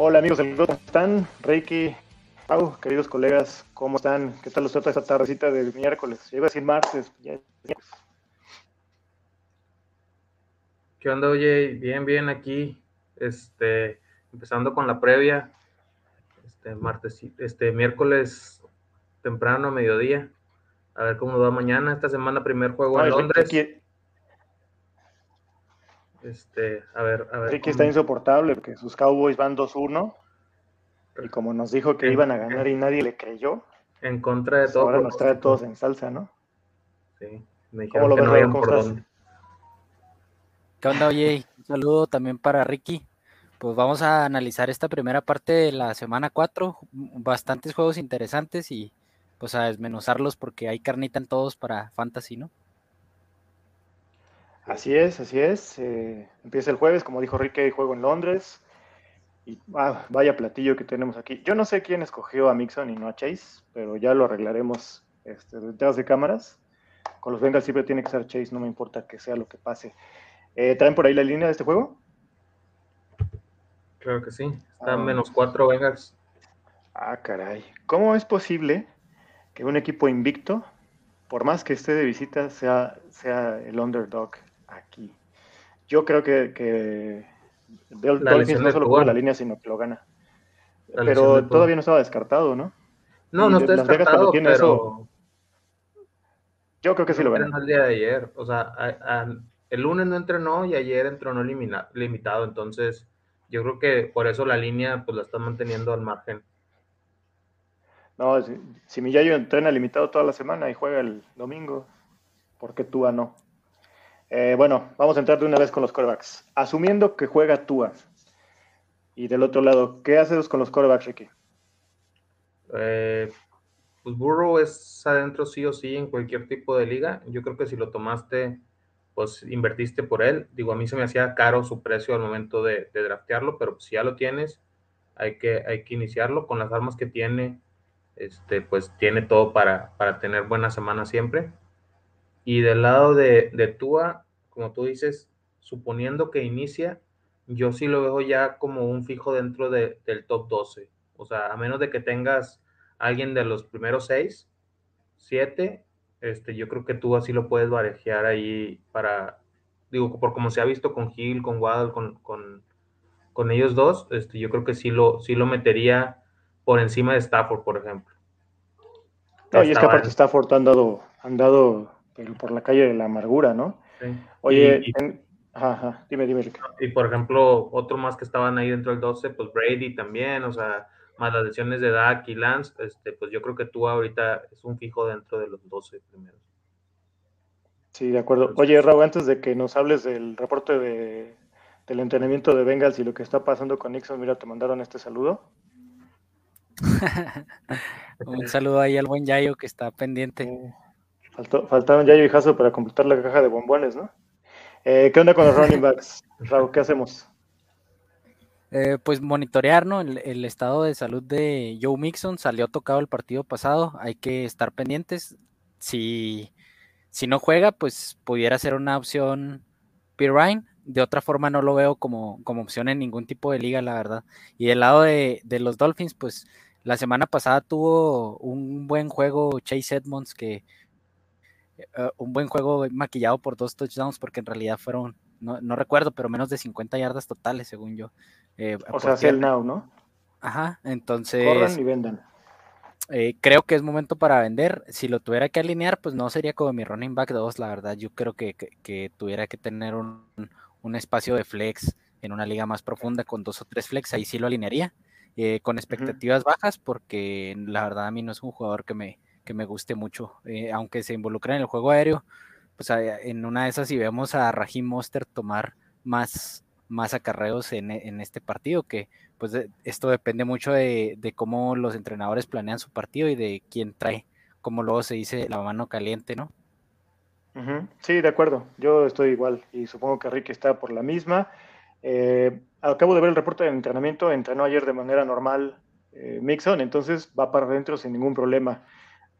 Hola amigos del grupo, ¿cómo están? Reiki, Pau, queridos colegas, ¿cómo están? ¿Qué tal los trata esta tardecita de miércoles? Yo iba a decir martes. Ya, ¿Qué onda, oye? Bien, bien aquí. Este, empezando con la previa. Este martes, este miércoles temprano, mediodía. A ver cómo va mañana. Esta semana, primer juego en Londres. Este, a ver, a ver. Ricky está insoportable porque sus Cowboys van 2-1 y como nos dijo que iban a ganar y nadie le creyó. En contra de pues todo. Ahora nos trae a todos en salsa, ¿no? Sí, me dijeron que no ves, por dónde. ¿Qué onda, oye? Un saludo también para Ricky. Pues vamos a analizar esta primera parte de la semana 4. Bastantes juegos interesantes y pues a desmenuzarlos porque hay carnita en todos para Fantasy, ¿no? Así es, así es. Eh, empieza el jueves, como dijo Ricky, juego en Londres. Y ah, vaya platillo que tenemos aquí. Yo no sé quién escogió a Mixon y no a Chase, pero ya lo arreglaremos este, detrás de cámaras. Con los Bengals siempre tiene que ser Chase, no me importa que sea lo que pase. Eh, ¿Traen por ahí la línea de este juego? Creo que sí. Están ah. menos cuatro Bengals. Ah, caray. ¿Cómo es posible que un equipo invicto, por más que esté de visita, sea, sea el underdog aquí? Yo creo que, que Dolphins no solo juega la línea, sino que lo gana. pero todavía no estaba descartado, ¿no? No, no está descartado, pero... Eso, yo creo que sí lo gana. el día de ayer, o sea, el lunes no entrenó y ayer entrenó limitado, entonces yo creo que por eso la línea pues la está manteniendo al margen. No, si, si Miyayo entrena limitado toda la semana y juega el domingo, ¿por qué Tua no? Eh, bueno, vamos a entrar de una vez con los corebacks. Asumiendo que juega Tua. Y del otro lado, ¿qué haces con los corebacks, Ricky? Eh, pues Burrow es adentro sí o sí en cualquier tipo de liga. Yo creo que si lo tomaste, pues invertiste por él. Digo, a mí se me hacía caro su precio al momento de, draftearlo, pero si ya lo tienes, hay que, hay que iniciarlo con las armas que tiene. Este, pues tiene todo para, para tener buena semana siempre. Y del lado de, de Tua, como tú dices, suponiendo que inicia, yo sí lo veo ya como un fijo dentro del top 12. O sea, a menos de que tengas alguien de los primeros 6, 7, este, yo creo que tú así lo puedes barajear ahí para, digo, por como se ha visto con Gil, con Waddle, con, con, con, ellos dos, este, yo creo que sí lo, sí lo metería por encima de Stafford, por ejemplo. No, y es que aparte Stafford han dado, han dado por la calle de la amargura, ¿no? Oye, ajá, dime, dime, Y por ejemplo, otro más que estaban ahí dentro del 12, pues Brady también, o sea, más las lesiones de Dak y Lance, este, pues yo creo que tú ahorita es un fijo dentro de los 12 primeros. Sí, de acuerdo. Oye, Raúl, antes de que nos hables del reporte de, del entrenamiento de Bengals y lo que está pasando con Nixon, mira, te mandaron este saludo. un saludo ahí al buen Yayo que está pendiente. Faltó, faltaron ya y Jaso para completar la caja de bombones, ¿no? Eh, ¿Qué onda con los running backs? Raúl, ¿qué hacemos? Eh, pues monitorear ¿no? el, estado de salud de Joe Mixon. Salió tocado el partido pasado. Hay que estar pendientes. Si, si no juega, pues pudiera ser una opción Pirine. De otra forma, no lo veo como, como opción en ningún tipo de liga, la verdad. Y del lado de, de los Dolphins, pues la semana pasada tuvo un buen juego Chase Edmonds que eh, un buen juego maquillado por dos touchdowns, porque en realidad fueron, no, recuerdo, pero menos de 50 yardas totales, según yo. Eh, o sea, hacia el now, ¿no? Ajá, entonces. Corran y vendan. Eh, creo que es momento para vender. Si lo tuviera que alinear, pues no sería como mi running back 2, la verdad. Yo creo que, tuviera que tener un, espacio de flex en una liga más profunda con dos o tres flex, ahí sí lo alinearía. con expectativas bajas, porque la verdad a mí no es un jugador que me, que me guste mucho, eh, aunque se involucra en el juego aéreo, pues en una de esas si vemos a Rahim Monster tomar más, más acarreos en, en, este partido, que pues esto depende mucho de, cómo los entrenadores planean su partido y de quién trae, como luego se dice, la mano caliente, ¿no? Sí, de acuerdo, yo estoy igual y supongo que Ricky está por la misma. Eh, acabo de ver el reporte de entrenamiento, entrenó ayer de manera normal eh, Mixon, entonces va para adentro sin ningún problema.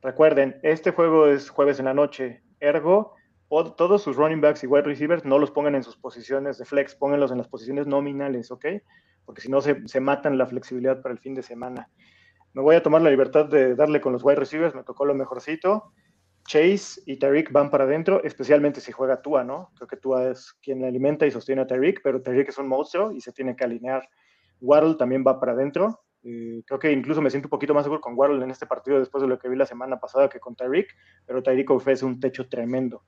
Recuerden, este juego es jueves en la noche, ergo, todos sus running backs y wide receivers no los pongan en sus posiciones de flex, pónganlos en las posiciones nominales, ¿ok? Porque si no se, se matan la flexibilidad para el fin de semana. Me voy a tomar la libertad de darle con los wide receivers, me tocó lo mejorcito. Chase y Tariq van para adentro, especialmente si juega Tua, ¿no? Creo que Tua es quien alimenta y sostiene a Tariq, pero Tariq es un monstruo y se tiene que alinear. Waddle también va para adentro. Eh, creo que incluso me siento un poquito más seguro con Waddle en este partido después de lo que vi la semana pasada que con Tariq, pero Tariq ofrece un techo tremendo.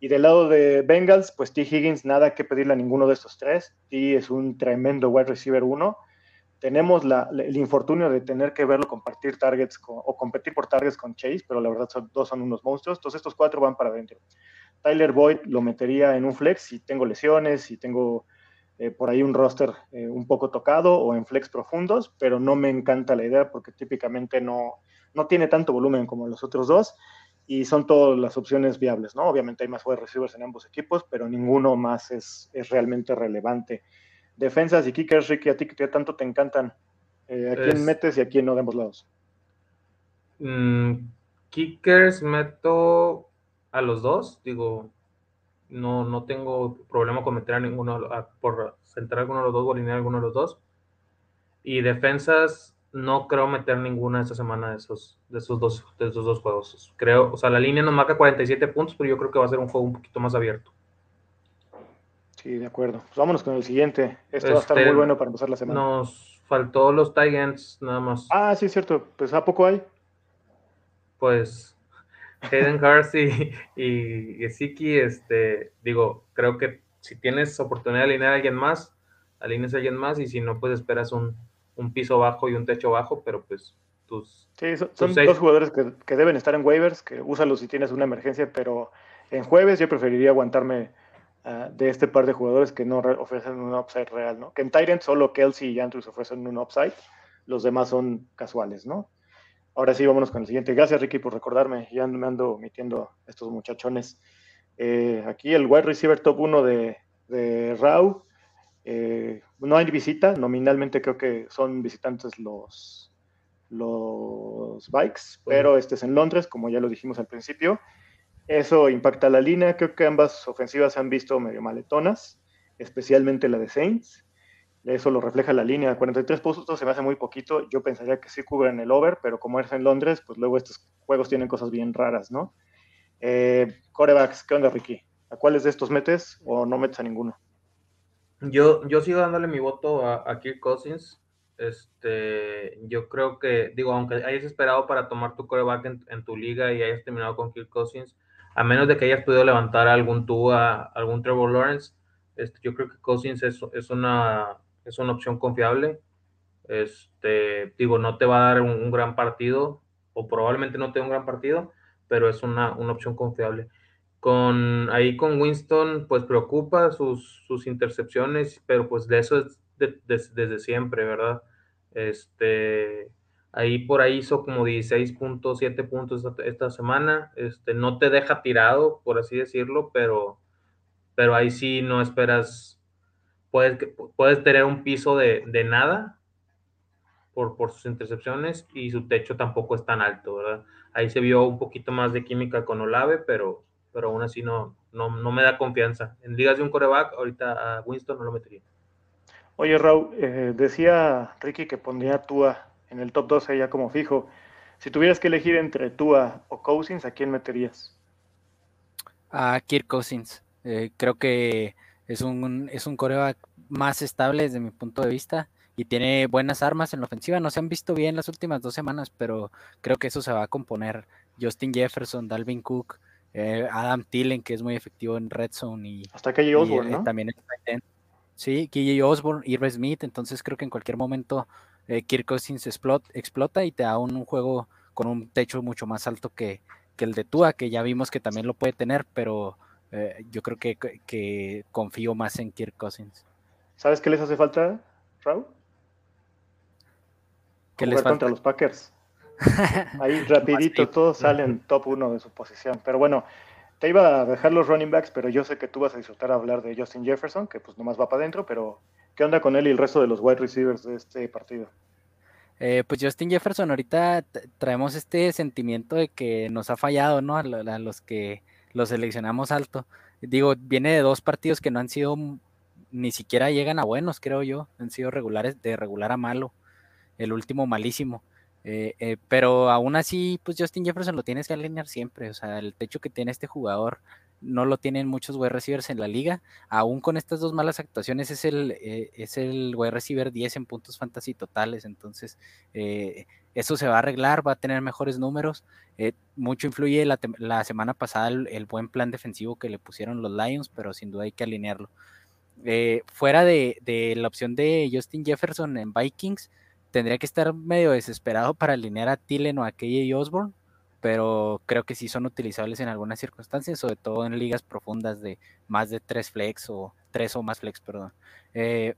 Y del lado de Bengals, pues T. Higgins, nada que pedirle a ninguno de estos tres. T es un tremendo wide receiver uno tenemos el infortunio de tener que verlo compartir targets o competir por targets con Chase, pero la verdad son, dos son unos monstruos. Entonces estos cuatro van para adentro. Tyler Boyd lo metería en un flex si tengo lesiones, si tengo eh, por ahí un roster eh, un poco tocado o en flex profundos, pero no me encanta la idea porque típicamente no, no tiene tanto volumen como los otros dos y son todas las opciones viables, ¿no? Obviamente hay más wide receivers en ambos equipos, pero ninguno más es, es realmente relevante defensas y kickers, Ricky, a ti que tanto te encantan, eh, ¿a quién metes y a quién no de ambos lados? Mm, kickers meto a los dos, digo, no, no tengo problema con meter a ninguno, por centrar alguno de los dos o alinear alguno de los dos. Y defensas, no creo meter ninguna esta semana de esos, de esos, dos, de esos dos juegos. Creo, o sea, la línea nos marca 47 puntos, pero yo creo que va a ser un juego un poquito más abierto. Sí, de acuerdo. Pues vámonos con el siguiente. Esto va a estar muy este, bueno para empezar la semana. Nos faltó los Titans nada más. Ah, sí, cierto. Pues ¿a poco hay? Pues Hayden Hurst y, y este, digo, creo que si tienes oportunidad de alinear a alguien más, alines a alguien más y si no, pues esperas un, piso bajo y un techo bajo, pero pues tus... Sí, son, dos jugadores que, que, deben estar en waivers, que úsalos si tienes una emergencia, pero en jueves yo preferiría aguantarme Ah, de este par de jugadores que no ofrecen un upside real, ¿no? Que en Tyrant solo Kelsey y Andrews ofrecen un upside, los demás son casuales, ¿no? Ahora sí, vámonos con el siguiente. Gracias, Ricky, por recordarme. Ya me ando omitiendo estos muchachones. Eh, aquí el wide receiver top 1 de, de Rau. Eh, no hay visita, nominalmente creo que son visitantes los, los Bikes, pero este es en Londres, como ya lo dijimos al principio. Eso impacta la línea. Creo que ambas ofensivas se han visto medio maletonas, especialmente la de Saints. Eso lo refleja la línea. 43 puntos se me hace muy poquito. Yo pensaría que sí cubren el over, pero como es en Londres, pues luego estos juegos tienen cosas bien raras, ¿no? Eh, corebacks, ¿qué onda, Ricky? ¿A cuáles de estos metes o no metes a ninguno? Yo, yo sigo dándole mi voto a, Kirk Cousins. Este, yo creo que, digo, aunque hayas esperado para tomar tu coreback en, en tu liga y hayas terminado con Kirk Cousins, a menos de que hayas podido levantar algún Tua, algún Trevor Lawrence, este, yo creo que Cousins es, una, es una opción confiable. Este, digo, no te va a dar un, gran partido, o probablemente no te dé un gran partido, pero es una, opción confiable. Con, ahí con Winston, pues preocupa sus, sus intercepciones, pero pues de eso es desde siempre, ¿verdad? Este, Ahí por ahí hizo como 16.7 puntos esta, semana. Este, no te deja tirado, por así decirlo, pero, pero ahí sí no esperas. Puedes, puedes tener un piso de, nada por, por, sus intercepciones y su techo tampoco es tan alto, ¿verdad? Ahí se vio un poquito más de química con Olave, pero, pero aún así no, no, me da confianza. En ligas de un coreback, ahorita a Winston no lo metería. Oye, Raúl, eh, decía Ricky que pondría Tua en el top 12 ya como fijo. Si tuvieras que elegir entre Tua o Cousins, ¿a quién meterías? A Kirk Cousins. Eh, creo que es un, es un coreback más estable desde mi punto de vista y tiene buenas armas en la ofensiva. No se han visto bien las últimas dos semanas, pero creo que eso se va a componer. Justin Jefferson, Dalvin Cook, eh, Adam Tillen, que es muy efectivo en Red Zone. Y, Hasta KJ Osborne, eh, ¿no? También Sí, KJ Osborne, Irv Smith. Entonces creo que en cualquier momento eh, Kirk Cousins explota, y te da un, juego con un techo mucho más alto que, el de Tua, que ya vimos que también lo puede tener, pero eh, yo creo que, confío más en Kirk Cousins. ¿Sabes qué les hace falta, Raúl? ¿Qué les falta? contra los Packers. Ahí rapidito todos salen top 1 de su posición. Pero bueno, te iba a dejar los running backs, pero yo sé que tú vas a disfrutar hablar de Justin Jefferson, que pues nomás va para adentro, pero ¿Qué onda con él y el resto de los wide receivers de este partido? Eh, pues Justin Jefferson, ahorita traemos este sentimiento de que nos ha fallado, ¿no? A, los que lo seleccionamos alto. Digo, viene de dos partidos que no han sido, ni siquiera llegan a buenos, creo yo, han sido regulares, de regular a malo. El último malísimo. Eh, eh, pero aún así, pues Justin Jefferson lo tienes que alinear siempre. O sea, el techo que tiene este jugador no lo tienen muchos wide receivers en la liga. Aún con estas dos malas actuaciones, es el, eh, es el wide receiver 10 en puntos fantasy totales. Entonces, eso se va a arreglar, va a tener mejores números. mucho influye la, semana pasada el, buen plan defensivo que le pusieron los Lions, pero sin duda hay que alinearlo. fuera de, de la opción de Justin Jefferson en Vikings, tendría que estar medio desesperado para alinear a Tillen o a KJ Osborne, pero creo que sí son utilizables en algunas circunstancias, sobre todo en ligas profundas de más de tres flex o tres o más flex, perdón. Eh,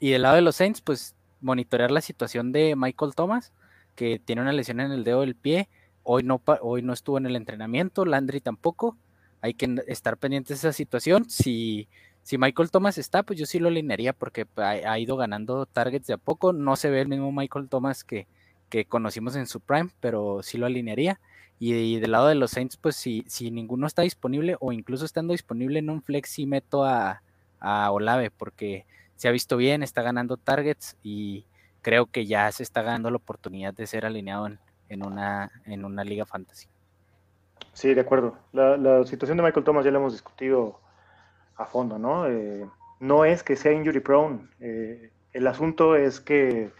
y del lado de los Saints, pues monitorear la situación de Michael Thomas, que tiene una lesión en el dedo del pie. Hoy no, hoy no estuvo en el entrenamiento, Landry tampoco. Hay que estar pendientes de esa situación. Si si Michael Thomas está, pues yo sí lo alinearía porque ha, ido ganando targets de a poco. No se ve el mismo Michael Thomas que, que conocimos en su prime, pero sí lo alinearía. Y, del lado de los Saints, pues si, si ninguno está disponible o incluso estando disponible en un flex, sí meto a, a Olave porque se ha visto bien, está ganando targets y creo que ya se está ganando la oportunidad de ser alineado en, en una, en una liga fantasy. Sí, de acuerdo. La, la situación de Michael Thomas ya la hemos discutido a fondo, ¿no? Eh, no es que sea injury prone, eh, el asunto es que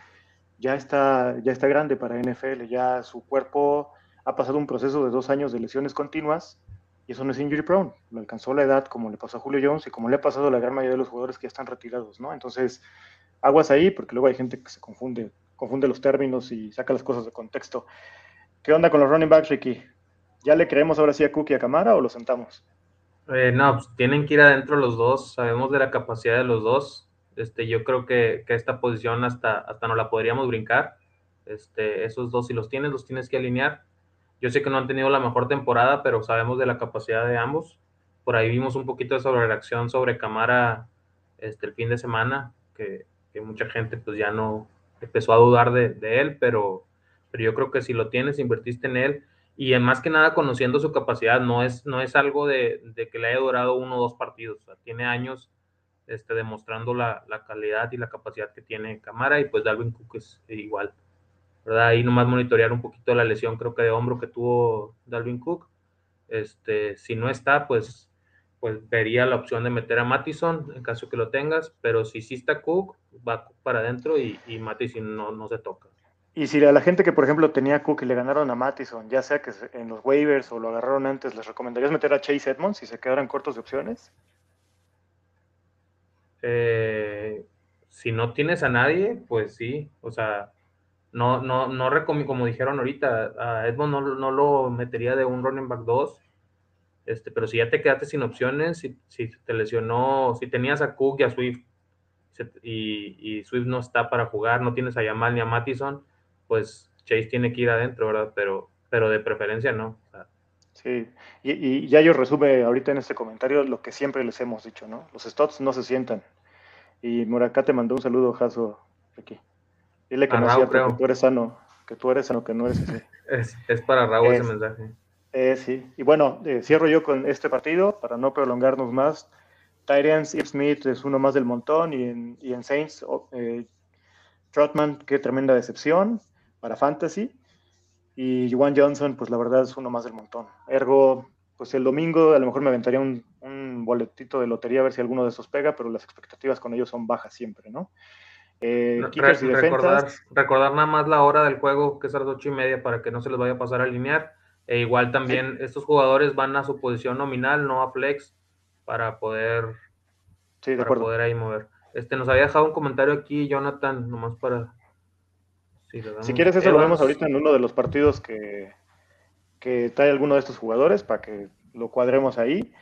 ya está, ya está grande para NFL, ya su cuerpo ha pasado un proceso de dos años de lesiones continuas y eso no es injury prone, lo alcanzó la edad como le pasó a Julio Jones y como le ha pasado a la gran mayoría de los jugadores que ya están retirados, ¿no? Entonces, aguas ahí porque luego hay gente que se confunde, confunde los términos y saca las cosas de contexto. ¿Qué onda con los running backs, Ricky? ¿Ya le creemos ahora sí a Cookie a Camara o lo sentamos? Eh, no, pues tienen que ir adentro los dos, sabemos de la capacidad de los dos. Este, yo creo que, esta posición hasta, hasta no la podríamos brincar. Este, esos dos, si los tienes, los tienes que alinear. Yo sé que no han tenido la mejor temporada, pero sabemos de la capacidad de ambos. Por ahí vimos un poquito de sobrereacción sobre Camara este, el fin de semana, que, mucha gente pues ya no empezó a dudar de, de él, pero, pero yo creo que si lo tienes, invertiste en él, y más que nada conociendo su capacidad, no es, no es algo de, que le haya durado uno o dos partidos, tiene años este, demostrando la, calidad y la capacidad que tiene Camara y pues Dalvin Cook es igual, ¿verdad? Ahí nomás monitorear un poquito la lesión creo que de hombro que tuvo Dalvin Cook, este, si no está, pues, pues vería la opción de meter a Mattison en caso que lo tengas, pero si sí está Cook, va para adentro y, y Mattison no, no se toca. Y si a la gente que, por ejemplo, tenía Cook y le ganaron a Mattison, ya sea que en los waivers o lo agarraron antes, ¿les recomendarías meter a Chase Edmonds si se quedaran cortos de opciones? Eh, si no tienes a nadie, pues sí. O sea, no, no, no recomiendo, como dijeron ahorita, a Edmonds no, lo metería de un running back 2. Este, pero si ya te quedaste sin opciones, si, si te lesionó, si tenías a Cook y a Swift y, y Swift no está para jugar, no tienes a Yamal ni a Mattison, pues Chase tiene que ir adentro, ¿verdad? Pero, pero de preferencia no. sí, y, ya yo resume ahorita en este comentario lo que siempre les hemos dicho, ¿no? Los stots no se sientan. Y Muracá te mandó un saludo, Jaso, aquí. Dile que no es cierto, que tú eres sano, que tú eres sano, que no eres así. es, para Raúl ese mensaje. Eh, sí, y bueno, eh, cierro yo con este partido para no prolongarnos más. Tyrants, Smith es uno más del montón y en, y en Saints, eh, Trotman, qué tremenda decepción para Fantasy. Y Juan Johnson, pues la verdad es uno más del montón. Ergo, pues el domingo a lo mejor me aventaría un, boletito de lotería a ver si alguno de esos pega, pero las expectativas con ellos son bajas siempre, ¿no? Eh, recordar, recordar, nada más la hora del juego, que es a las ocho y media, para que no se les vaya a pasar a alinear. E igual también estos jugadores van a su posición nominal, no a flex, para poder, para poder ahí mover. Este, nos había dejado un comentario aquí, Jonathan, nomás para si, quieres, eso lo vemos ahorita en uno de los partidos que, que trae alguno de estos jugadores para que lo cuadremos ahí.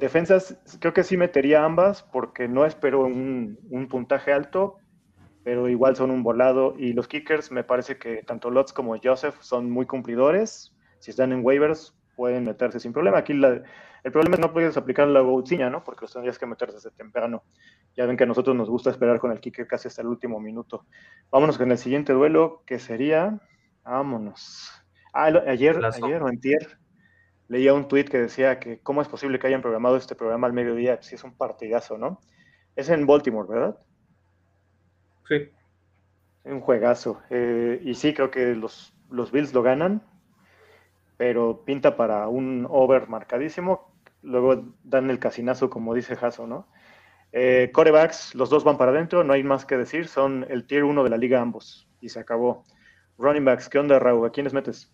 Defensas, creo que sí metería ambas porque no espero un, un, puntaje alto, pero igual son un volado. Y los kickers, me parece que tanto Lotz como Joseph son muy cumplidores. Si están en waivers, pueden meterse sin problema. Aquí la, el problema es no puedes aplicar la goutziña, ¿no? Porque los tendrías que meter desde temprano. Ya ven que a nosotros nos gusta esperar con el kicker casi hasta el último minuto. Vámonos con el siguiente duelo, que sería. Vámonos. Ah, ayer, ayer o antier. leía un tweet que decía que cómo es posible que hayan programado este programa al mediodía si es un partidazo, ¿no? Es en Baltimore, ¿verdad? Sí. Un juegazo. Eh, y sí, creo que los, los Bills lo ganan, pero pinta para un over marcadísimo. Luego dan el casinazo, como dice Jaso, ¿no? Eh, corebacks, los dos van para adentro, no hay más que decir, son el tier 1 de la liga ambos. Y se acabó. Running backs, ¿qué onda, Raúl? ¿A quiénes metes?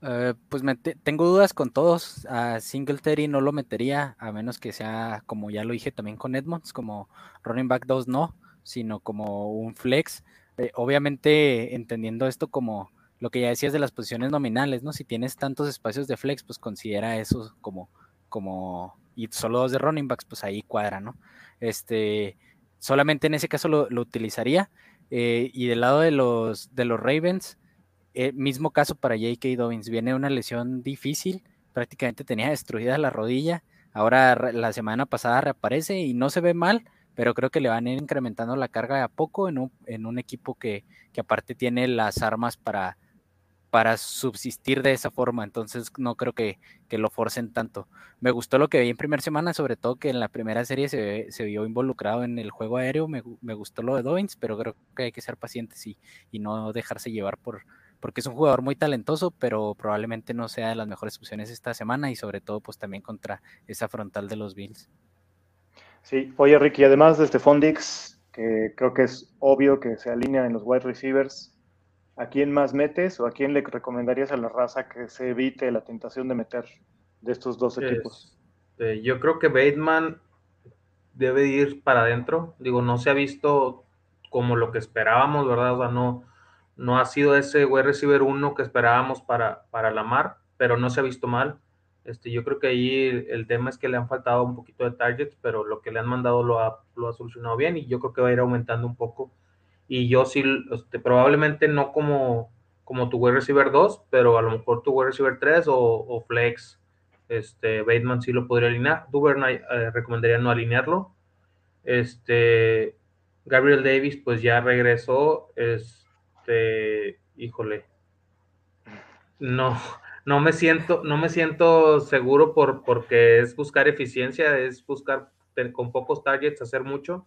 Eh, pues tengo dudas con todos. A Singletary no lo metería, a menos que sea, como ya lo dije también con Edmonds, como running back 2 no, sino como un flex. Eh, obviamente entendiendo esto como lo que ya decías de las posiciones nominales, ¿no? Si tienes tantos espacios de flex, pues considera eso como, como, y solo dos de running backs, pues ahí cuadra, ¿no? Este, solamente en ese caso lo, utilizaría. Eh, y del lado de los, de los Ravens, eh, mismo caso para J.K. Dobbins, viene una lesión difícil, prácticamente tenía destruida la rodilla, ahora la semana pasada reaparece y no se ve mal, pero creo que le van a ir incrementando la carga a poco en un, en un equipo que, que aparte tiene las armas para, para subsistir de esa forma, entonces no creo que, lo forcen tanto. Me gustó lo que vi en primera semana, sobre todo que en la primera serie se, se vio involucrado en el juego aéreo, me, gustó lo de Dobbins, pero creo que hay que ser pacientes y, y, no dejarse llevar por, porque es un jugador muy talentoso, pero probablemente no sea de las mejores opciones esta semana y sobre todo pues también contra esa frontal de los Bills. Sí, oye Ricky, además de este Fondix, que creo que es obvio que se alinea en los wide receivers, ¿a quién más metes o a quién le recomendarías a la raza que se evite la tentación de meter de estos dos equipos? Este, yo creo que Bateman debe ir para adentro. Digo, no se ha visto como lo que esperábamos, ¿verdad? O sea, no, no ha sido ese wide receiver uno que esperábamos para, para Lamar, pero no se ha visto mal. Este, yo creo que ahí el, tema es que le han faltado un poquito de targets, pero lo que le han mandado lo ha, lo ha solucionado bien y yo creo que va a ir aumentando un poco y yo sí, este, probablemente no como, como tu wide receiver 2, pero a lo mejor tu wide receiver 3 o, flex, este, Bateman sí lo podría alinear, Duvernay eh, recomendaría no alinearlo, este, Gabriel Davis pues ya regresó, este, híjole, no, no me siento, no me siento seguro por, porque es buscar eficiencia, es buscar con pocos targets hacer mucho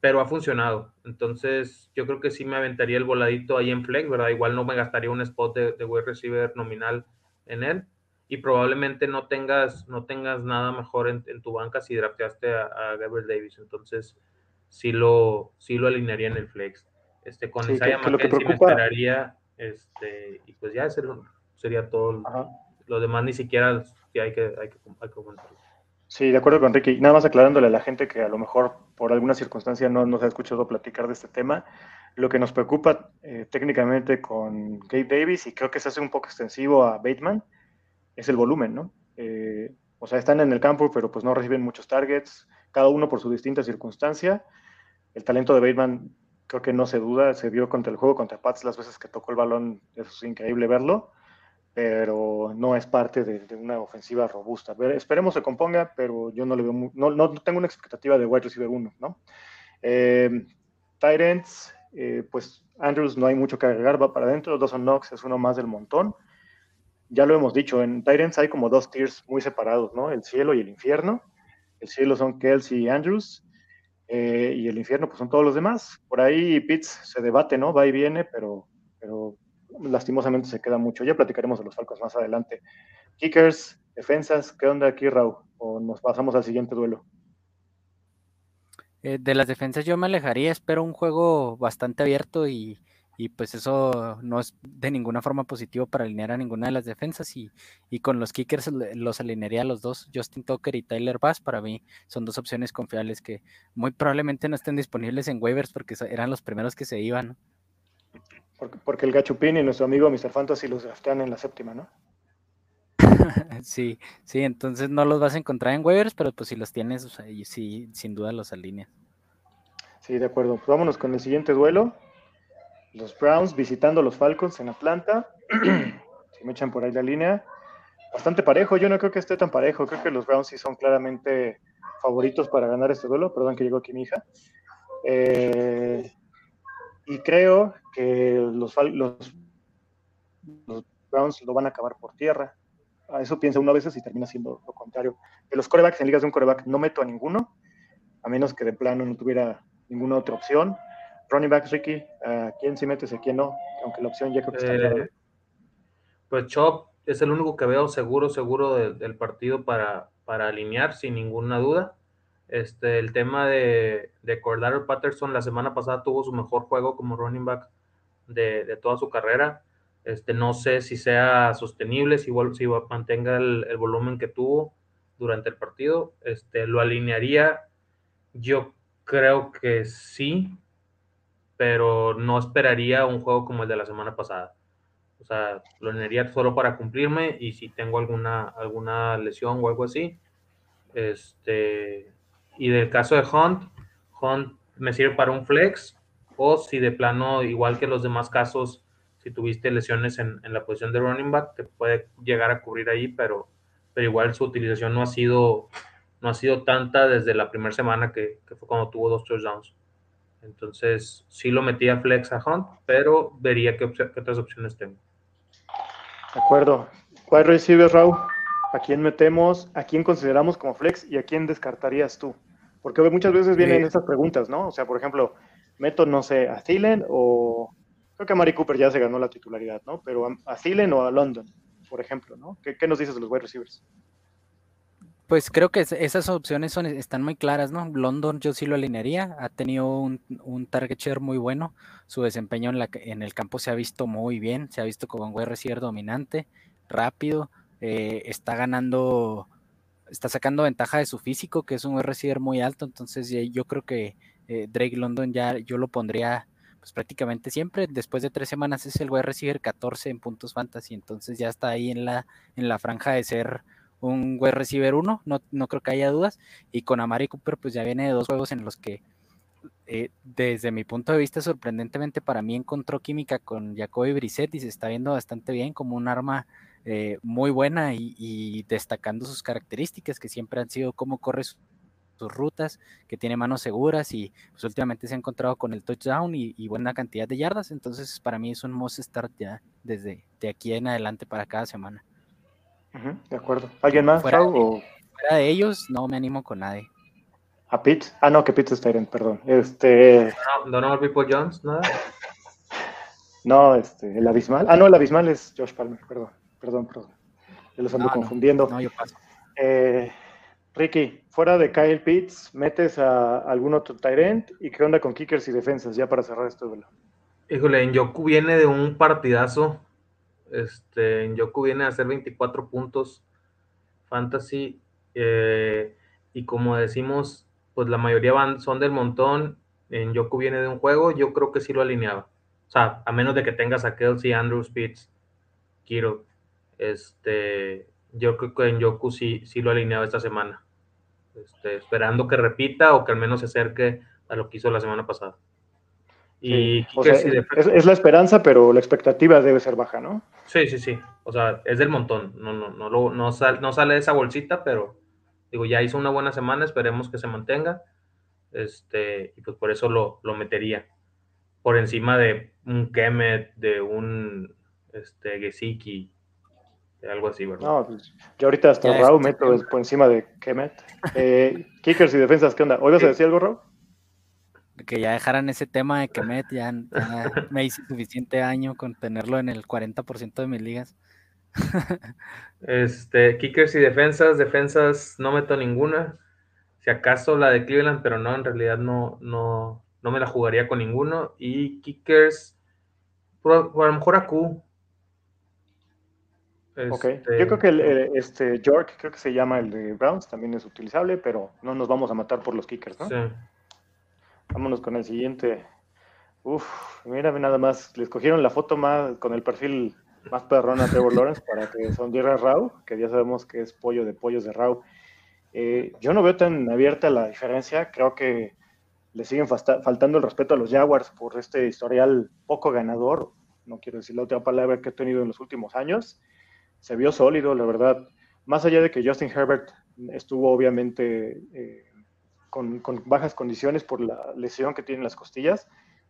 pero ha funcionado. Entonces, yo creo que sí me aventaría el voladito ahí en Flex, ¿verdad? Igual no me gastaría un spot de, de web receiver nominal en él. Y probablemente no tengas, no tengas nada mejor en, tu banca si drafteaste a, Gabriel Davis. Entonces, sí lo, sí lo alinearía en el Flex. Este, con Isaiah McKenzie me esperaría, este, y pues ya ese sería todo. Lo demás ni siquiera hay que, hay que, hay que comentarlo. Sí, de acuerdo con Ricky. Nada más aclarándole a la gente que a lo mejor por alguna circunstancia no nos ha escuchado platicar de este tema. Lo que nos preocupa eh, técnicamente con Gabe Davis, y creo que se hace un poco extensivo a Bateman, es el volumen, ¿no? Eh, o sea, están en el campo, pero pues no reciben muchos targets, cada uno por su distinta circunstancia. El talento de Bateman creo que no se duda, se vio contra el juego contra Pats las veces que tocó el balón, es increíble verlo pero no es parte de, una ofensiva robusta. esperemos se componga, pero yo no le veo, no, no, tengo una expectativa de wide receiver 1, ¿no? Eh, eh, pues Andrews no hay mucho que agregar, va para adentro, Dawson Knox es uno más del montón. Ya lo hemos dicho, en Tyrants hay como dos tiers muy separados, ¿no? El cielo y el infierno. El cielo son Kelsey y Andrews, eh, y el infierno pues son todos los demás. Por ahí Pitts se debate, ¿no? Va y viene, pero, pero lastimosamente se queda mucho. Ya platicaremos de los Falcons más adelante. Kickers, defensas, ¿qué onda aquí, Raúl? O nos pasamos al siguiente duelo. Eh, de las defensas yo me alejaría, espero un juego bastante abierto y, pues eso no es de ninguna forma positivo para alinear a ninguna de las defensas y, con los kickers los alinearía a los dos, Justin Tucker y Tyler Bass, para mí son dos opciones confiables que muy probablemente no estén disponibles en waivers porque eran los primeros que se iban. Porque, el Gachupín y nuestro amigo Mr. Fantasy los draftean en la séptima, ¿no? sí, sí, entonces no los vas a encontrar en waivers, pero pues si los tienes, sí, sin duda los alineas. Sí, de acuerdo. Pues vámonos con el siguiente duelo. Los Browns visitando a los Falcons en Atlanta. si me echan por ahí la línea. Bastante parejo, yo no creo que esté tan parejo. Creo que los Browns sí son claramente favoritos para ganar este duelo. Perdón que llegó aquí mi hija. Eh, y creo que los, los, Browns lo van a acabar por tierra. a eso piensa uno a veces y termina siendo lo contrario. De los corebacks en ligas de un coreback no meto a ninguno, a menos que de plano no tuviera ninguna otra opción. Running backs, Ricky, ¿a quién sí metes, a quién no? Aunque la opción ya creo que está. Eh, pues Chop es el único que veo seguro, seguro del partido para, para alinear, sin ninguna duda. Este, el tema de, de Cordaro Patterson la semana pasada tuvo su mejor juego como running back de, de toda su carrera. Este, no sé si sea sostenible, si, si mantenga el, el, volumen que tuvo durante el partido. Este, lo alinearía, yo creo que sí, pero no esperaría un juego como el de la semana pasada. O sea, lo alinearía solo para cumplirme y si tengo alguna, alguna lesión o algo así. Este, y del caso de Hunt, Hunt me sirve para un flex o si de plano, igual que los demás casos, si tuviste lesiones en, en, la posición de running back, te puede llegar a cubrir ahí, pero, pero igual su utilización no ha sido, no ha sido tanta desde la primera semana que, que fue cuando tuvo dos touchdowns. Entonces, sí lo metí a flex a Hunt, pero vería qué, qué otras opciones tengo. De acuerdo. ¿Cuál recibes, Raúl? ¿A quién metemos? ¿A quién consideramos como flex? ¿Y a quién descartarías tú? Porque muchas veces vienen estas preguntas, ¿no? O sea, por ejemplo, meto, no sé, a Thielen o creo que a Mari Cooper ya se ganó la titularidad, ¿no? Pero a, Thielen o a London, por ejemplo, ¿no? ¿Qué, ¿Qué, nos dices de los wide receivers? Pues creo que esas opciones son, están muy claras, ¿no? London yo sí lo alinearía, ha tenido un, un target share muy bueno, su desempeño en, la, en, el campo se ha visto muy bien, se ha visto como un wide receiver dominante, rápido, eh, está ganando, está sacando ventaja de su físico, que es un receiver muy alto, entonces yo creo que eh, Drake London ya yo lo pondría pues prácticamente siempre. Después de tres semanas es el wide receiver 14 en puntos fantasy, entonces ya está ahí en la, en la franja de ser un wide receiver 1, no, no creo que haya dudas. Y con Amari Cooper, pues ya viene de dos juegos en los que, eh, desde mi punto de vista, sorprendentemente para mí encontró química con Jacoby Brissett y se está viendo bastante bien como un arma eh, muy buena y, y, destacando sus características que siempre han sido cómo corre su, sus rutas, que tiene manos seguras y pues últimamente se ha encontrado con el touchdown y, y, buena cantidad de yardas, entonces para mí es un must start ya desde de aquí en adelante para cada semana. Uh -huh, de acuerdo. ¿Alguien más? Fuera, o... fuera, de ellos no me animo con nadie. ¿A Pitt? Ah, no, que Pitt es Tyrant, perdón. Este... No, no, no, People Jones, nada. No, este, el abismal. Ah, no, el abismal es Josh Palmer, perdón, perdón, perdón. Yo los ando No, confundiendo. No, yo paso. Eh, Ricky, fuera de Kyle Pitts, ¿metes a algún otro Tyrant? ¿Y qué onda con kickers y defensas ya para cerrar este duelo? Híjole, Njoku viene de un partidazo. Este, Njoku viene a hacer 24 puntos fantasy. Eh, y como decimos, pues la mayoría van, son del montón. Njoku viene de un juego, yo creo que sí lo alineaba. O sea, a menos de que tengas a Kelsey, Andrews, Pitts, Kiro. Este, yo creo que Njoku sí, sí lo alineaba esta semana. Este, esperando que repita o que al menos se acerque a lo que hizo la semana pasada. Y sí, o sea, es, es, la esperanza, pero la expectativa debe ser baja, ¿no? Sí, sí, sí. O sea, es del montón. No, no, no, no, no, sal, no sale de esa bolsita, pero digo, ya hizo una buena semana, esperemos que se mantenga. Este, y pues por eso lo, lo metería. Por encima de un Kemet, de un este, Gesicki, algo así, ¿verdad? No, pues yo ahorita hasta ya Raúl meto por encima de Kemet. Eh, kickers y defensas, ¿qué onda? ¿Hoy vas a decir algo, Raúl? Que ya dejaran ese tema de Kemet, ya, ya me hice suficiente año con tenerlo en el 40% de mis ligas. este, kickers y defensas, defensas no meto ninguna. Si acaso la de Cleveland, pero no, en realidad no, no, no me la jugaría con ninguno. Y kickers, por, por a lo mejor a Q, Ok, este... yo creo que el, el, este York, creo que se llama el de Browns, también es utilizable, pero no nos vamos a matar por los kickers, ¿no? Sí. Vámonos con el siguiente. Uf, mira nada más, les cogieron la foto más con el perfil más perrón a Trevor Lawrence para que sonriera Rau, que ya sabemos que es pollo de pollos de Rau. Eh, yo no veo tan abierta la diferencia, creo que le siguen faltando el respeto a los Jaguars por este historial poco ganador, no quiero decir la otra palabra que he tenido en los últimos años se vio sólido, la verdad. Más allá de que Justin Herbert estuvo obviamente eh, con, con, bajas condiciones por la lesión que tiene en las costillas,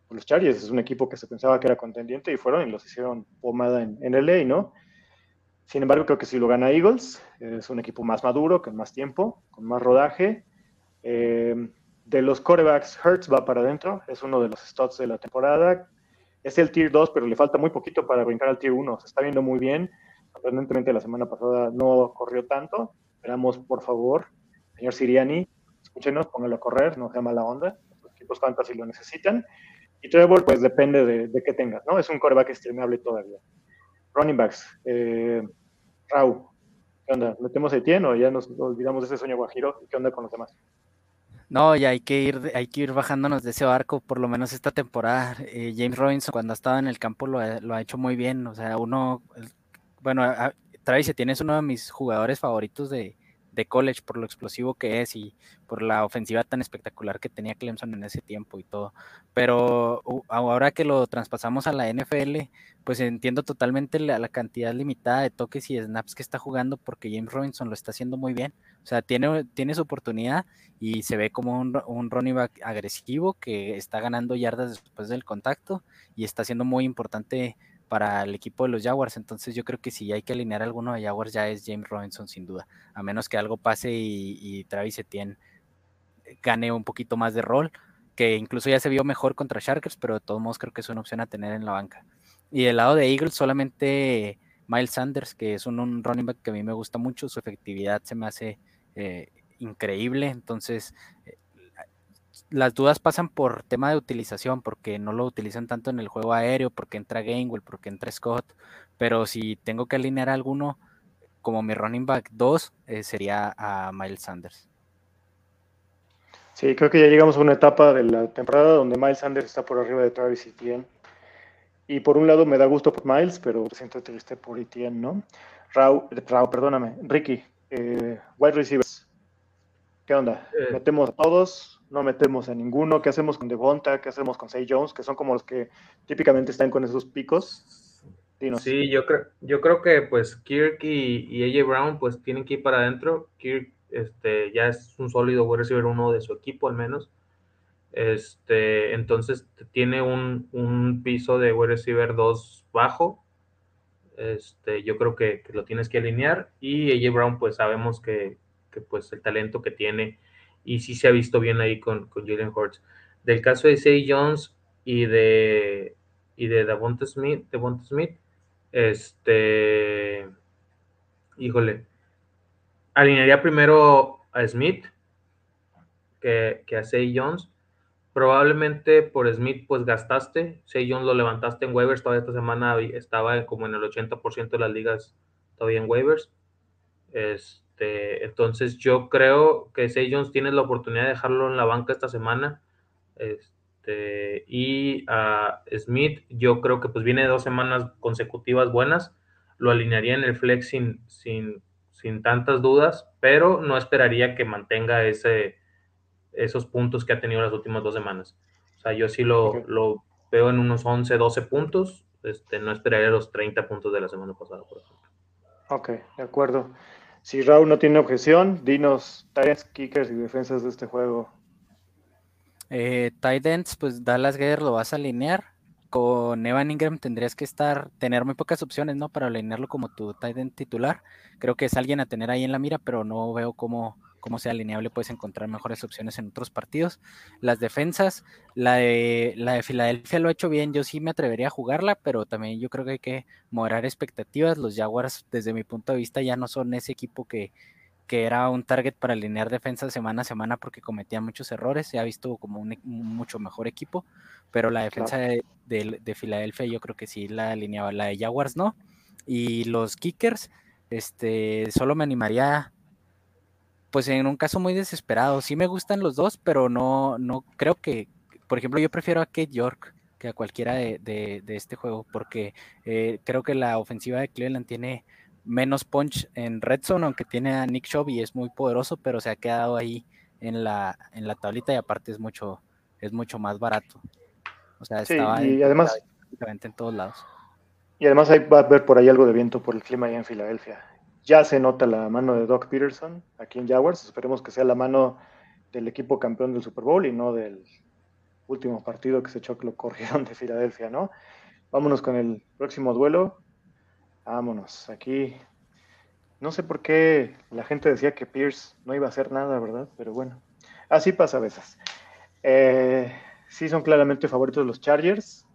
pues los Chargers es un equipo que se pensaba que era contendiente y fueron y los hicieron pomada en, en LA, ¿no? Sin embargo, creo que si lo gana Eagles, es un equipo más maduro, con más tiempo, con más rodaje. Eh, de los corebacks, Hertz va para adentro, es uno de los studs de la temporada. Es el tier 2, pero le falta muy poquito para brincar al tier 1. Se está viendo muy bien. Sorprendentemente, la semana pasada no corrió tanto. Esperamos, por favor, señor Siriani, escúchenos, póngalo a correr, no sea mala onda. Los equipos fantasy lo necesitan. Y Trevor, pues depende de, de qué tengas, ¿no? Es un coreback estrenable todavía. Running backs, eh, ¿qué onda? ¿Metemos a Etienne o ya nos olvidamos de ese sueño guajiro? ¿Qué onda con los demás? No, ya hay que ir, hay que ir bajándonos de ese barco, por lo menos esta temporada. Eh, James Robinson, cuando ha estado en el campo, lo ha hecho muy bien. O sea, uno, bueno, Travis Etienne es uno de mis jugadores favoritos de, de college por lo explosivo que es y por la ofensiva tan espectacular que tenía Clemson en ese tiempo y todo. Pero ahora que lo traspasamos a la NFL, pues entiendo totalmente la, cantidad limitada de toques y snaps que está jugando porque James Robinson lo está haciendo muy bien. O sea, tiene, tiene su oportunidad y se ve como un, un running back agresivo que está ganando yardas después del contacto y está siendo muy importante para el equipo de los Jaguars. Entonces yo creo que si hay que alinear alguno de Jaguars ya es James Robinson sin duda, a menos que algo pase y, Travis Etienne gane un poquito más de rol, que incluso ya se vio mejor contra Sharkers, pero de todos modos creo que es una opción a tener en la banca. Y del lado de Eagles solamente Miles Sanders, que es un, running back que a mí me gusta mucho, su efectividad se me hace eh, increíble, entonces eh, las dudas pasan por tema de utilización, porque no lo utilizan tanto en el juego aéreo, porque entra Gainwell, porque entra Scott, pero si tengo que alinear alguno como mi running back 2, eh, sería a Miles Sanders. Sí, creo que ya llegamos a una etapa de la temporada donde Miles Sanders está por arriba de Travis Etienne. Y por un lado me da gusto por Miles, pero siento triste por Etienne, ¿no? Raúl, Raúl perdóname, Ricky, eh, wide receivers. ¿Qué onda? Eh. ¿Metemos a todos? No metemos a ninguno. ¿Qué hacemos con Devonta? ¿Qué hacemos con Say Jones? Que son como los que típicamente están con esos picos. Sí, yo creo, yo creo que pues Kirk y, AJ Brown pues tienen que ir para adentro. Kirk este, ya es un sólido wide receiver uno de su equipo al menos. Este, entonces tiene un, piso de wide receiver 2 bajo. Este, yo creo que, lo tienes que alinear. Y AJ Brown, pues sabemos que, que pues el talento que tiene y sí se ha visto bien ahí con, con Jalen. Del caso de Say Jones y de y de Devonta Smith, Smith, este, híjole, alinearía primero a Smith que, que a Say Jones. Probablemente por Smith pues gastaste, Say Jones lo levantaste en waivers, todavía esta semana estaba como en el 80% de las ligas todavía en waivers. Este, este, entonces yo creo que Say Jones tiene la oportunidad de dejarlo en la banca esta semana. Este, y a Smith, yo creo que pues viene de dos semanas consecutivas buenas. Lo alinearía en el flex sin, sin, sin tantas dudas, pero no esperaría que mantenga ese, esos puntos que ha tenido las últimas dos semanas. O sea, yo sí lo, lo veo en unos 11, 12 puntos. Este, no esperaría los 30 puntos de la semana pasada, por ejemplo. Ok, de acuerdo. Si Raúl no tiene objeción, dinos Titans, kickers y defensas de este juego. Eh, Titans, pues Dallas Guerrero lo vas a alinear. Con Evan Ingram tendrías que estar, tener muy pocas opciones, ¿no? Para alinearlo como tu Titan titular. Creo que es alguien a tener ahí en la mira, pero no veo cómo cómo sea alineable, puedes encontrar mejores opciones en otros partidos. Las defensas, la de, la de Filadelfia lo ha hecho bien, yo sí me atrevería a jugarla, pero también yo creo que hay que moderar expectativas. Los Jaguars, desde mi punto de vista, ya no son ese equipo que, que era un target para alinear defensa semana a semana porque cometía muchos errores. Se ha visto como un, mucho mejor equipo, pero la defensa de, de, Filadelfia yo creo que sí la alineaba, la de Jaguars no. Y los kickers, este, solo me animaría pues en un caso muy desesperado. Sí me gustan los dos, pero no, no creo que, por ejemplo, yo prefiero a Kate York que a cualquiera de, este juego, porque eh, creo que la ofensiva de Cleveland tiene menos punch en red zone, aunque tiene a Nick Chubb y es muy poderoso, pero se ha quedado ahí en la, en la tablita y aparte es mucho, es mucho más barato. O sea, estaba y además, en todos lados. Y además hay, va a haber por ahí algo de viento por el clima allá en Filadelfia. Ya se nota la mano de Doc Peterson aquí en Jaguars. Esperemos que sea la mano del equipo campeón del Super Bowl y no del último partido que se echó que lo corrieron de Filadelfia, ¿no? Vámonos con el próximo duelo. Vámonos. Aquí No sé por qué la gente decía que Pierce no iba a hacer nada, ¿verdad? Pero bueno, así pasa a veces. Eh, sí son claramente favoritos los Chargers,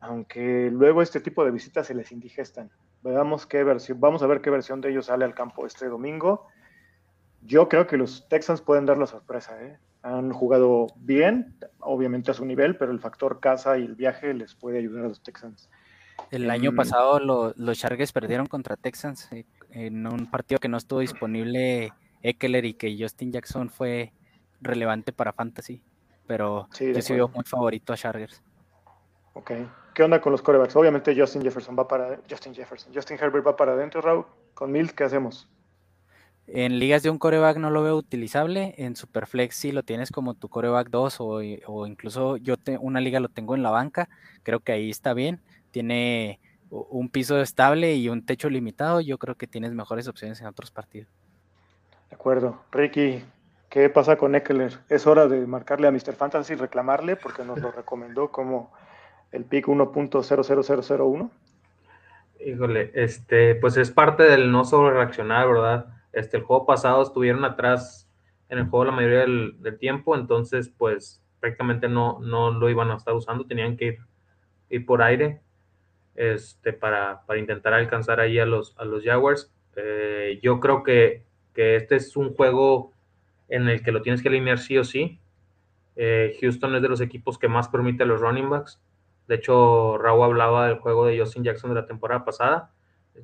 aunque luego este tipo de visitas se les indigestan. Veamos qué versión, vamos a ver qué versión de ellos sale al campo este domingo. Yo creo que los Texans pueden dar la sorpresa. ¿eh? Han jugado bien, obviamente a su nivel, pero el factor casa y el viaje les puede ayudar a los Texans. El año em, pasado los Chargers perdieron contra Texans eh, en un partido que no estuvo disponible Eckler y que Justin Jackson fue relevante para Fantasy, pero sí, yo sido muy favorito a Chargers. Ok. ¿Qué onda con los corebacks? Obviamente Justin Jefferson va para Justin Jefferson. Justin Herbert va para adentro, Raúl. Con Mills, ¿qué hacemos? En ligas de un coreback no lo veo utilizable. En Superflex sí lo tienes como tu coreback 2 o, incluso yo te, una liga lo tengo en la banca. Creo que ahí está bien. Tiene un piso estable y un techo limitado. Yo creo que tienes mejores opciones en otros partidos. De acuerdo. Ricky, ¿qué pasa con Eckler? Es hora de marcarle a Mr. Fantasy y reclamarle porque nos lo recomendó como el pick 1.00001. Híjole, este, pues es parte del no sobre reaccionar, ¿verdad? Este, el juego pasado estuvieron atrás en el juego la mayoría del, tiempo, entonces pues prácticamente no, no lo iban a estar usando, tenían que ir, ir por aire este, para, para, intentar alcanzar ahí a los, a los Jaguars. Eh, yo creo que, que, este es un juego en el que lo tienes que alinear sí o sí. Eh, Houston es de los equipos que más permite a los running backs. De hecho, Raúl hablaba del juego de Justin Jackson de la temporada pasada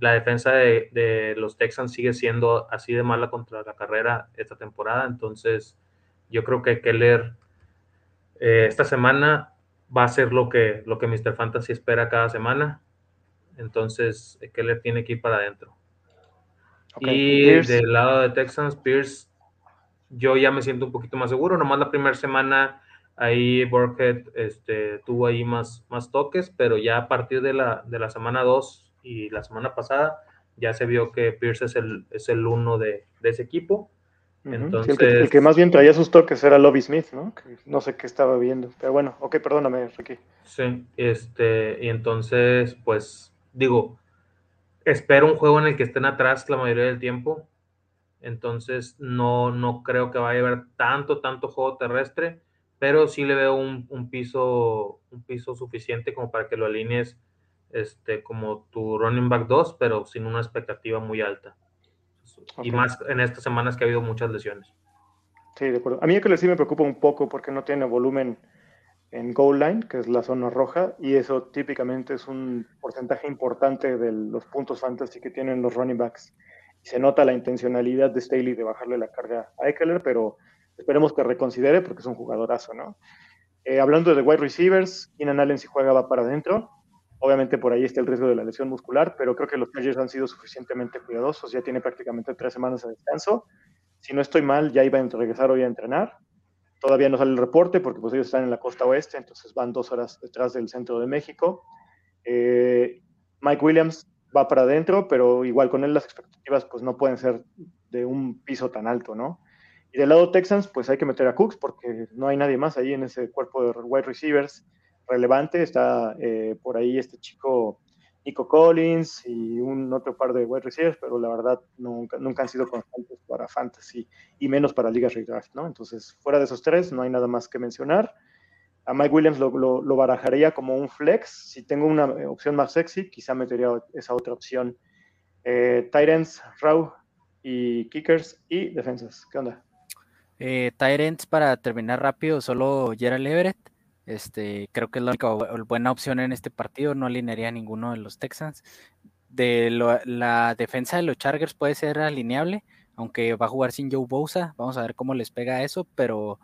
la defensa de, los Texans sigue siendo así de mala contra la carrera esta temporada. Entonces, yo creo que Keller eh, esta semana va a ser lo que, lo que Mr. Fantasy espera cada semana. Entonces, Keller tiene que ir para adentro. Y del lado de Texans, Pierce, yo ya me siento un poquito más seguro. Nomás la primera semana ahí Burkhead este, tuvo ahí más, más toques, pero ya a partir de la, de la semana 2 y la semana pasada ya se vio que Pierce es el, es el uno de, ese equipo. Entonces, el, que, más bien traía sus toques era Lobby Smith, ¿no? no sé qué estaba viendo, pero bueno, ok, perdóname, Ricky. Sí, este, y entonces, pues, digo, espero un juego en el que estén atrás la mayoría del tiempo, entonces no, no creo que vaya a haber tanto, tanto juego terrestre, pero sí le veo un, un piso, un piso suficiente como para que lo alinees este, como tu running back 2, pero sin una expectativa muy alta. Y más en estas semanas que ha habido muchas lesiones. Sí, de acuerdo. A mí que sí me preocupa un poco porque no tiene volumen en goal line, que es la zona roja, y eso típicamente es un porcentaje importante de los puntos fantasy que tienen los running backs. Se nota la intencionalidad de Staley de bajarle la carga a Eckler, pero esperemos que reconsidere porque es un jugadorazo, ¿no? Eh, hablando de wide receivers, Keenan Allen si juega va para adentro. Obviamente por ahí está el riesgo de la lesión muscular, pero creo que los Chargers han sido suficientemente cuidadosos. Ya tiene prácticamente tres semanas de descanso. Si no estoy mal, ya iba a regresar hoy a entrenar. Todavía no sale el reporte porque pues ellos están en la costa oeste, entonces van dos horas detrás del centro de México. Eh, Mike Williams va para adentro, pero igual con él las expectativas pues no pueden ser de un piso tan alto, ¿no? Y del lado Texans, pues hay que meter a Cooks porque no hay nadie más ahí en ese cuerpo de wide receivers relevante. Está eh, por ahí este chico Nico Collins y un otro par de wide receivers, pero la verdad nunca, nunca han sido constantes para fantasy y menos para ligas redraft, ¿no? Entonces, fuera de esos tres, no hay nada más que mencionar. A Mike Williams lo, barajaría como un flex. Si tengo una opción más sexy, quizá metería esa otra opción. Eh, Titans, Raw y Kickers y defensas. ¿Qué onda? Eh, Titans, para terminar rápido, solo Gerald Everett. Este, creo que es la única buena opción en este partido. No alinearía a ninguno de los Texans. De la defensa de los Chargers puede ser alineable, aunque va a jugar sin Joe Bosa. Vamos a ver cómo les pega eso, pero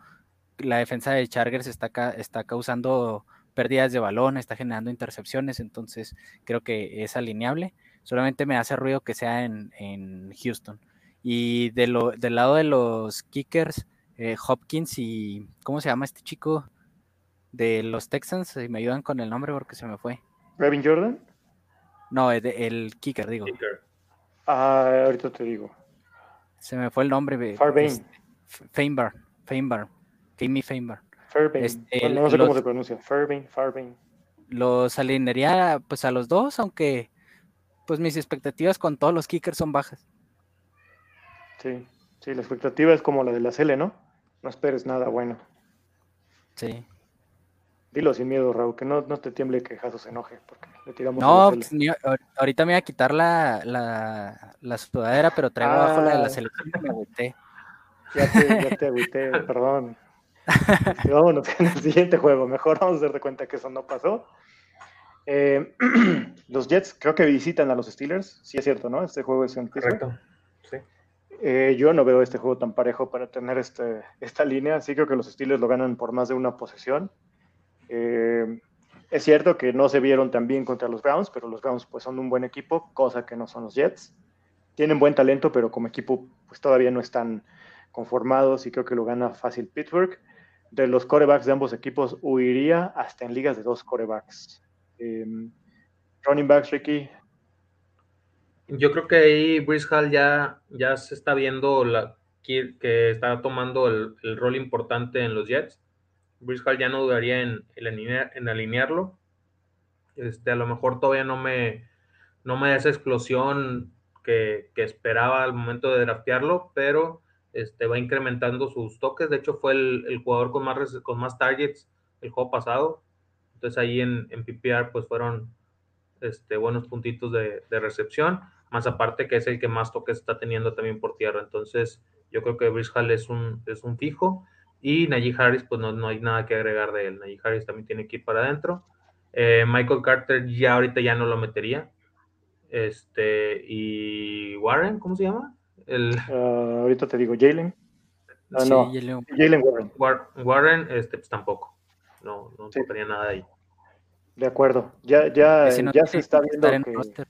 la defensa de Chargers está, está causando pérdidas de balón, está generando intercepciones, entonces creo que es alineable. Solamente me hace ruido que sea en, Houston. Y de lo, del lado de los kickers, eh, Hopkins y, ¿cómo se llama este chico? de los Texans, si me ayudan con el nombre porque se me fue. ¿Revin Jordan? No, el, kicker, digo. Ah, ahorita te digo. Se me fue el nombre. Farbane. Fainbar, Fainbar, Jamie Fainbar. Este, no sé cómo se pronuncia. Farbane, Farbane. Los alinearía pues a los dos, aunque pues mis expectativas con todos los kickers son bajas. Sí, sí, la expectativa es como la de la Cele, ¿no? No esperes nada bueno. Sí. Dilo sin miedo, Raúl, que no, no te tiemble que Jaso se enoje, porque le tiramos No, a la pues, ni- ahorita me voy a quitar la, la, la sudadera, pero traigo abajo la de Ah. la selección y me agüité. Ya te, ya te agüité, perdón. Este, vámonos en el siguiente juego. Mejor vamos a dar de cuenta que eso no pasó. Eh, los Jets creo que visitan a los Steelers. Sí es cierto, ¿no? Este juego es en. Correcto. Eh, yo no veo este juego tan parejo para tener este, esta línea. Sí creo que los Steelers lo ganan por más de una posesión. Eh, es cierto que no se vieron tan bien contra los Browns, pero los Browns pues son un buen equipo, cosa que no son los Jets. Tienen buen talento, pero como equipo pues todavía no están conformados y creo que lo gana fácil Pittsburgh. De los corebacks de ambos equipos huiría hasta en ligas de dos corebacks. Eh, running backs, Ricky, Yo creo que ahí Brice Hall ya, ya se está viendo la, que, está tomando el, rol importante en los Jets. Brice Hall ya no dudaría en, en, alinear- en alinearlo. Este, a lo mejor todavía no me, no me da esa explosión que, que esperaba al momento de draftearlo, pero este, va incrementando sus toques. De hecho, fue el, el jugador con más, con más targets el juego pasado. Entonces ahí en, en PPR pues fueron este, buenos puntitos de, de recepción, más aparte que es el que más toques está teniendo también por tierra. Entonces yo creo que Brice Hall es un, es un fijo y Najee Harris pues no, no hay nada que agregar de él. Najee Harris también tiene que ir para adentro. Eh, Michael Carter ya ahorita ya no lo metería. Este, y Warren, ¿cómo se llama? El ah, ahorita te digo Jalen. Ah, Sí, no, Jalen Warren. War- Warren, este, pues tampoco. No, no Sí. tocaría nada ahí. De acuerdo. Ya, ya, no ya se está que viendo que. roster.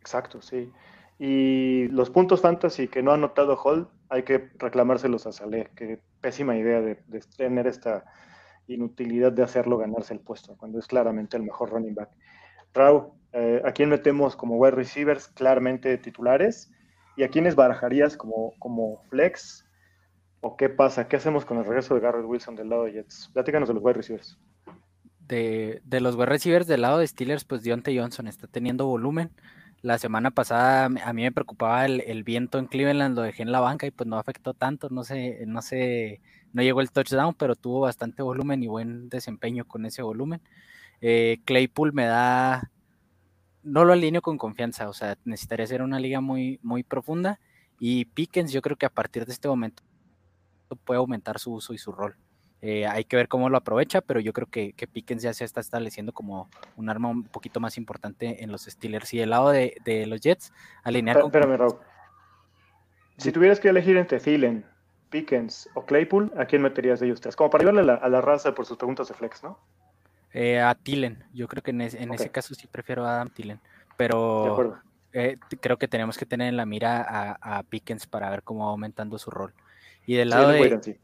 Exacto, sí. Y los puntos fantasy que no ha anotado Hall, hay que reclamárselos a Saleh. Qué pésima idea de, de tener esta inutilidad de hacerlo ganarse el puesto, cuando es claramente el mejor running back. Raúl, eh, ¿a quién metemos como wide receivers claramente titulares? ¿Y a quiénes barajarías como, como flex? ¿O qué pasa? ¿Qué hacemos con el regreso de Garrett Wilson del lado de Jets? Platícanos de los wide receivers. De, de los wide receivers del lado de Steelers, pues Deontay Johnson está teniendo volumen. La semana pasada a mí me preocupaba el, el viento en Cleveland, lo dejé en la banca y pues no afectó tanto, no sé, no sé, no llegó el touchdown, pero tuvo bastante volumen y buen desempeño con ese volumen. Eh, Claypool me da, no lo alineo con confianza, o sea, necesitaría ser una liga muy, muy profunda y Pickens yo creo que a partir de este momento puede aumentar su uso y su rol. Eh, hay que ver cómo lo aprovecha, pero yo creo que, que Pickens ya se está estableciendo como un arma un poquito más importante en los Steelers. Y del lado de, de los Jets, alinear con... Espérame, Raúl. Si tuvieras que elegir entre Thielen, Pickens o Claypool, ¿a quién meterías de ellos tres? Como para ayudarle a la, a la raza por sus preguntas de flex, ¿no? Eh, a Thielen, yo creo que en, ese, en ese caso sí prefiero a Adam Thielen, pero eh, creo que tenemos que tener en la mira a, a Pickens para ver cómo va aumentando su rol. Y del lado es de.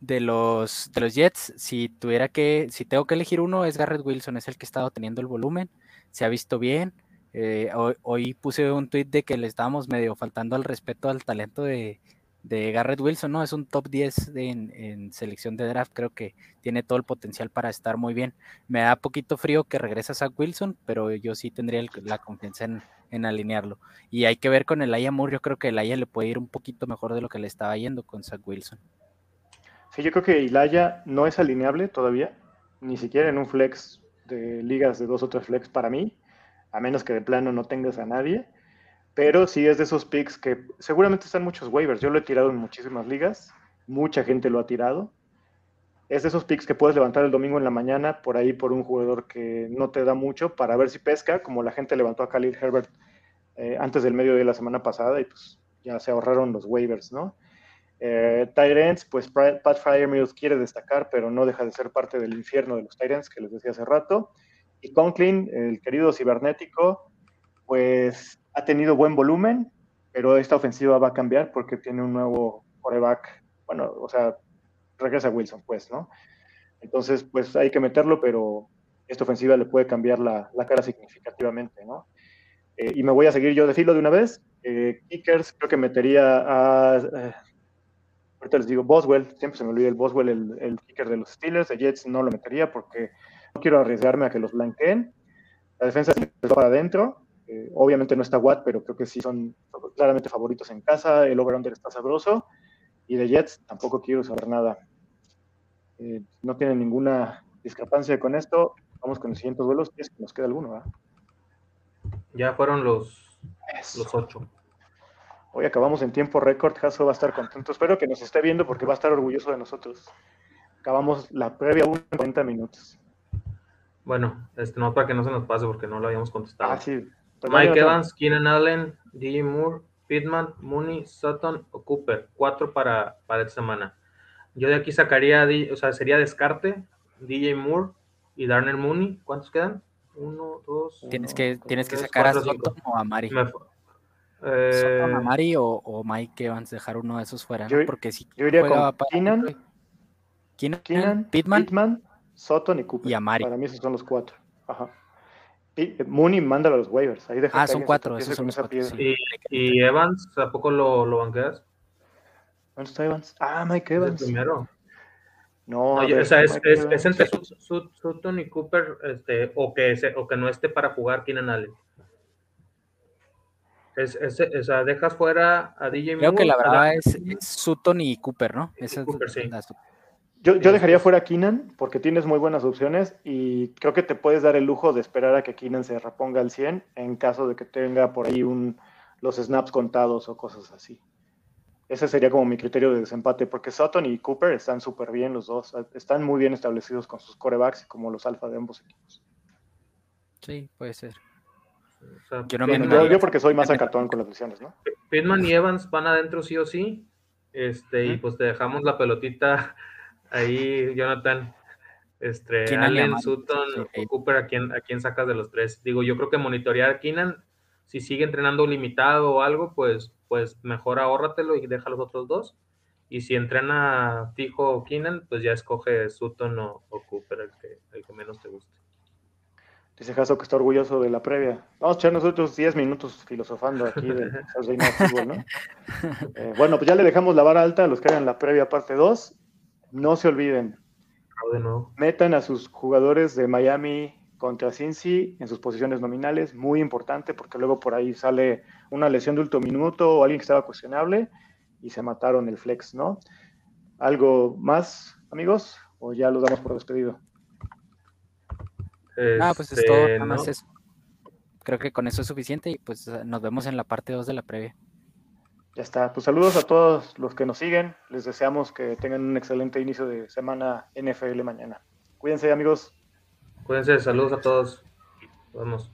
De los, de los Jets, si tuviera que, si tengo que elegir uno, es Garrett Wilson, es el que ha estado teniendo el volumen, se ha visto bien. eh, hoy, puse un tweet de que le estábamos medio faltando al respeto al talento de, de Garrett Wilson, ¿no? Es un top 10 de- en, selección de draft, creo que tiene todo el potencial para estar muy bien. Me da poquito frío que regrese Zach Wilson, pero yo sí tendría la confianza en, en alinearlo. Y hay que ver con el Aya Moore, yo creo que el Aya le puede ir un poquito mejor de lo que le estaba yendo con Zach Wilson. Sí, yo creo que Ilaya no es alineable todavía, ni siquiera en un flex de ligas de dos o tres flex para mí, a menos que de plano no tengas a nadie. Pero sí es de esos picks que seguramente están muchos waivers. Yo lo he tirado en muchísimas ligas, mucha gente lo ha tirado. Es de esos picks que puedes levantar el domingo en la mañana por ahí por un jugador que no te da mucho para ver si pesca, como la gente levantó a Khalil Herbert eh, antes del medio de la semana pasada y pues ya se ahorraron los waivers, ¿no? Eh, Tyrants, pues Pat Fryermuth quiere destacar, pero no deja de ser parte del infierno de los Tyrants, que les decía hace rato. Y Conklin, el querido cibernético, pues ha tenido buen volumen, pero esta ofensiva va a cambiar porque tiene un nuevo coreback. Bueno, o sea, regresa Wilson, pues, ¿no? Entonces, pues hay que meterlo, pero esta ofensiva le puede cambiar la, cara significativamente, ¿no? Eh, y me voy a seguir yo de filo de una vez. Eh, kickers, creo que metería a. ahorita les digo Boswell, siempre se me olvida el Boswell, el, el kicker de los Steelers. De Jets no lo metería porque no quiero arriesgarme a que los blanqueen. La defensa se va para adentro. Eh, obviamente no está Watt, pero creo que sí son claramente favoritos en casa. El over-under está sabroso. Y de Jets tampoco quiero saber nada. Eh, no tiene ninguna discrepancia con esto. Vamos con los siguientes duelos. Es que nos queda alguno, ¿verdad? Ya fueron los, los ocho. Hoy acabamos en tiempo récord. Jaso va a estar contento. Espero que nos esté viendo porque va a estar orgulloso de nosotros. Acabamos la previa en 40 minutos. Bueno, este, no para que no se nos pase porque no lo habíamos contestado. Ah, sí. Mike Evans, Keenan Allen, DJ Moore, Pittman, Mooney, Sutton o Cooper. Cuatro para, para esta semana. Yo de aquí sacaría, o sea, sería descarte, DJ Moore y Darnell Mooney. ¿Cuántos quedan? Uno, dos. Tienes Uno, que, tienes que sacar a cuatro. Sutton o a Mari. Me eh, a o, o Mike Evans, dejar uno de esos fuera, Porque si yo iría con para- Keenan, Keenan, Keenan, Pittman, Pittman, Sutton y Cooper. y Amari. Para mí esos son los cuatro. Ajá. Y Mooney, mándalo a los waivers. Ahí deja Ah, son cuatro, esos son los cuatro, sí. y, y Evans, ¿tampoco lo, lo banqueas? ¿Dónde está Evans? Ah, Mike el Evans. primero. No, No, a yo- ver, o sea, es, entre Sut- Sut- Sutton y Cooper, este, o, que se- o que no esté para jugar Keenan Allen. Es, es- o sea, dejas fuera a DJ Creo que la verdad es, es Sutton y Cooper, ¿no? Y Esa es Cooper, sí. la- Yo, yo dejaría fuera a Keenan porque tienes muy buenas opciones y creo que te puedes dar el lujo de esperar a que Keenan se reponga al 100 en caso de que tenga por ahí un, los snaps contados o cosas así. Ese sería como mi criterio de desempate porque Sutton y Cooper están súper bien los dos. Están muy bien establecidos con sus corebacks y como los alfa de ambos equipos. Sí, puede ser. O sea, Yo no Pittman, yo, yo porque soy más acatón con las lesiones, ¿no? Pittman y Evans van adentro sí o sí. Este, y pues te dejamos la pelotita ahí, Jonathan. Este, Allen, Sutton sí. o Cooper, ¿a quién, ¿a quién sacas de los tres? Digo, yo creo que monitorear a Keenan, si sigue entrenando limitado o algo, pues, pues mejor ahórratelo y deja los otros dos. Y si entrena fijo Keenan, pues ya escoge Sutton o, o Cooper, el que, el que menos te guste. Dice Jaso que está orgulloso de la previa. Vamos a echar nosotros 10 minutos filosofando aquí de Football, ¿no? Eh, bueno, pues ya le dejamos la vara alta a los que hagan la previa parte 2. No se olviden, metan a sus jugadores de Miami contra Cincy en sus posiciones nominales, muy importante porque luego por ahí sale una lesión de último minuto o alguien que estaba cuestionable y se mataron el flex, ¿no? ¿Algo más, amigos? ¿O ya los damos por despedido? Ah, pues es Este, todo, nada más ¿no? eso. Creo que con eso es suficiente y pues nos vemos en la parte 2 de la previa. Ya está. Pues saludos a todos los que nos siguen. Les deseamos que tengan un excelente inicio de semana NFL mañana. Cuídense, amigos. Cuídense, saludos a todos. Nos vemos.